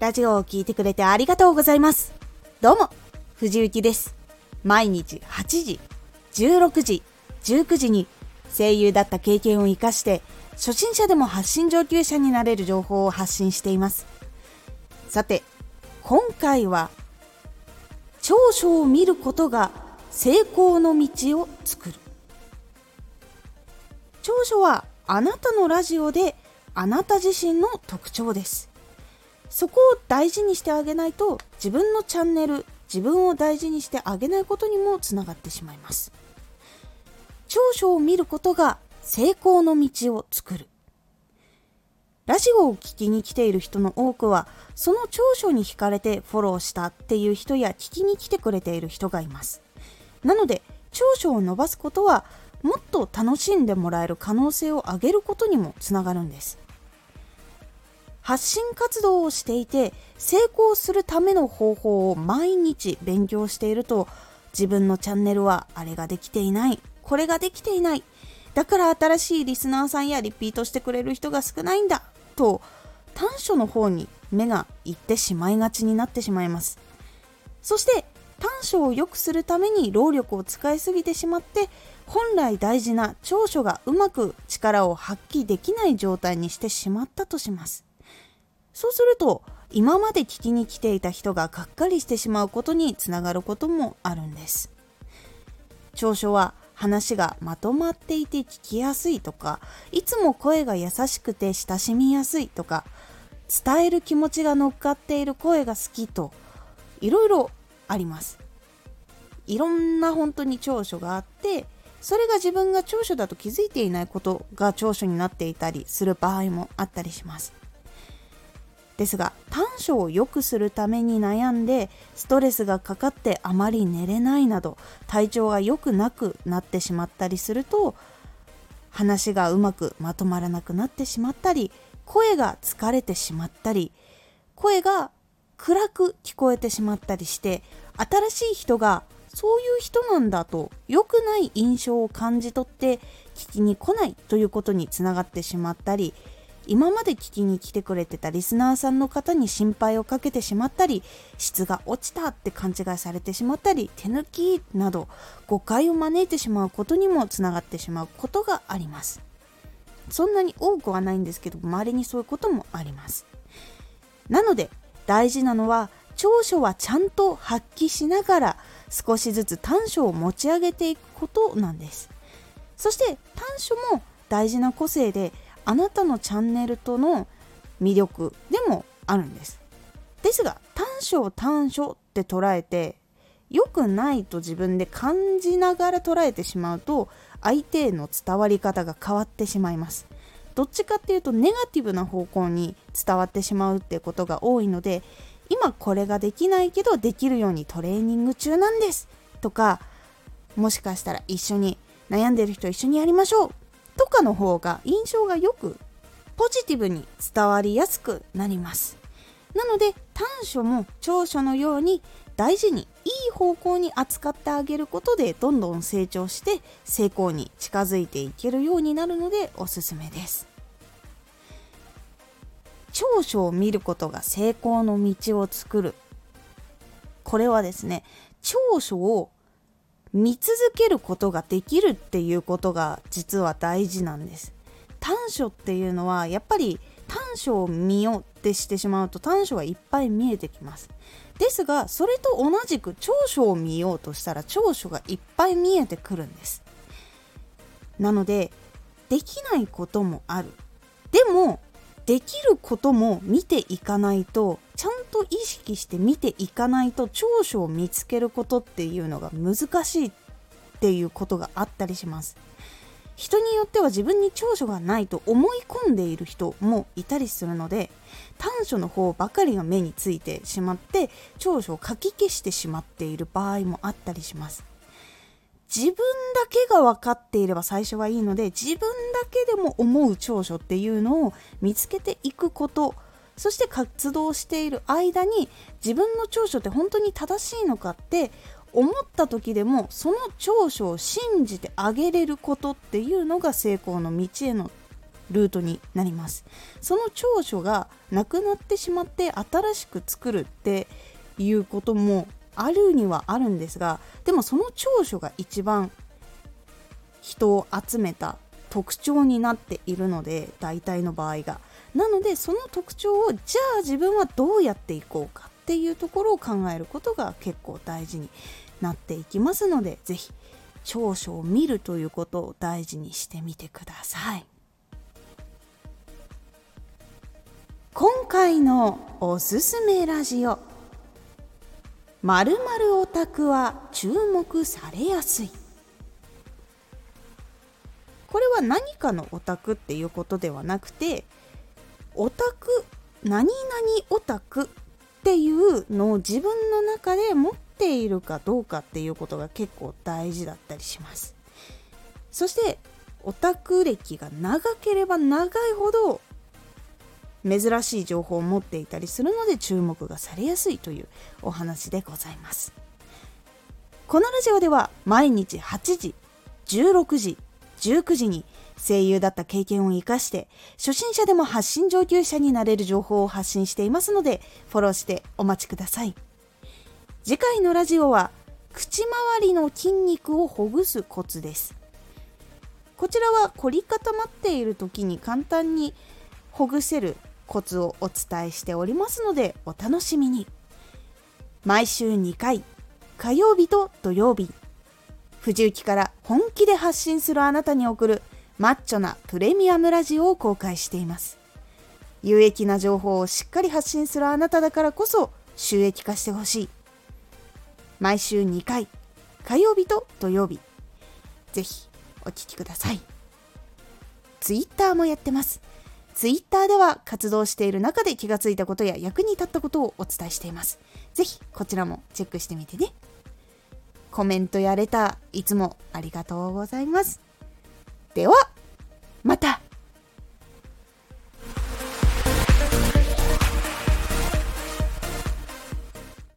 ラジオを聴いてくれてありがとうございます。どうも、藤幸です。毎日8時、16時、19時に声優だった経験を活かして初心者でも発信上級者になれる情報を発信しています。さて、今回は長所を見ることが成功の道を作る。長所はあなたのラジオであなた自身の特徴です。そこを大事にしてあげないと自分のチャンネル、自分を大事にしてあげないことにもつながってしまいます。長所を見ることが成功の道を作る。ラジオを聞きに来ている人の多くは、その長所に惹かれてフォローしたっていう人や聞きに来てくれている人がいます。なので、長所を伸ばすことは、もっと楽しんでもらえる可能性を上げることにもつながるんです。発信活動をしていて成功するための方法を毎日勉強していると自分のチャンネルはあれができていない。これができていない。だから新しいリスナーさんやリピートしてくれる人が少ないんだ。と短所の方に目がいってしまいがちになってしまいます。そして短所を良くするために労力を使いすぎてしまって本来大事な長所がうまく力を発揮できない状態にしてしまったとします。そうすると今まで聞きに来ていた人ががっかりしてしまうことにつながることもあるんです。長所は話がまとまっていて聞きやすいとかいつも声が優しくて親しみやすいとか伝える気持ちが乗っかっている声が好きといろいろあります。いろんな本当に長所があってそれが自分が長所だと気づいていないことが長所になっていたりする場合もあったりします。ですが短所を良くするために悩んでストレスがかかってあまり寝れないなど体調が良くなくなってしまったりすると話がうまくまとまらなくなってしまったり声が疲れてしまったり声が暗く聞こえてしまったりして新しい人がそういう人なんだと良くない印象を感じ取って聞きに来ないということにつながってしまったり今まで聞きに来てくれてたリスナーさんの方に心配をかけてしまったり質が落ちたって勘違いされてしまったり手抜きなど誤解を招いてしまうことにもつながってしまうことがあります。そんなに多くはないんですけど周りにそういうこともあります。なので大事なのは長所はちゃんと発揮しながら少しずつ短所を持ち上げていくことなんです。そして短所も大事な個性であなたのチャンネルとの魅力でもあるんです。ですが短所短所って捉えて良くないと自分で感じながら捉えてしまうと相手への伝わり方が変わってしまいます。どっちかっていうとネガティブな方向に伝わってしまうってことが多いので今これができないけどできるようにトレーニング中なんですとかもしかしたら一緒に悩んでる人一緒にやりましょうとかの方が印象がよくポジティブに伝わりやすくなります。なので短所も長所のように大事にいい方向に扱ってあげることでどんどん成長して成功に近づいていけるようになるのでおすすめです。長所を見ることが成功の道を作る。これはですね長所を見続けることができるっていうことが実は大事なんです。短所っていうのはやっぱり短所を見ようってしてしまうと短所がいっぱい見えてきます。ですがそれと同じく長所を見ようとしたら長所がいっぱい見えてくるんです。なのでできないこともある。でもできることも見ていかないとちゃんと意識して見ていかないと長所を見つけることっていうのが難しいっていうことがあったりします。人によっては自分に長所がないと思い込んでいる人もいたりするので短所の方ばかりが目についてしまって長所をかき消してしまっている場合もあったりします。自分だけが分かっていれば最初はいいので自分だけでも思う長所っていうのを見つけていくことそして活動している間に自分の長所って本当に正しいのかって思った時でもその長所を信じてあげれることっていうのが成功の道へのルートになります。その長所がなくなってしまって新しく作るっていうこともあるにはあるんですがでもその長所が一番人を集めた特徴になっているので大体の場合が。なのでその特徴をじゃあ自分はどうやっていこうかっていうところを考えることが結構大事になっていきますので是非長所を見るということを大事にしてみてください。今回のおすすめラジオ。まるオタクは注目されやすい。これは何かのオタクっていうことではなくてオタク何々オタクっていうのを自分の中で持っているかどうかっていうことが結構大事だったりします。そしてオタク歴が長ければ長いほど珍しい情報を持っていたりするので注目がされやすいというお話でございます。このラジオでは毎日8時16時19時に声優だった経験を生かして初心者でも発信上級者になれる情報を発信していますのでフォローしてお待ちください。次回のラジオは口周りの筋肉をほぐすコツです。こちらは凝り固まっている時に簡単にほぐせるコツをお伝えしておりますのでお楽しみに。毎週2回火曜日と土曜日。藤雪から本気で発信するあなたに送るマッチョなプレミアムラジオを公開しています有益な情報をしっかり発信するあなただからこそ収益化してほしい毎週2回火曜日と土曜日ぜひお聴きください Twitter もやってますツイッターでは活動している中で気がついたことや役に立ったことをお伝えしています。ぜひこちらもチェックしてみてね。コメントやレターいつもありがとうございます。では、また。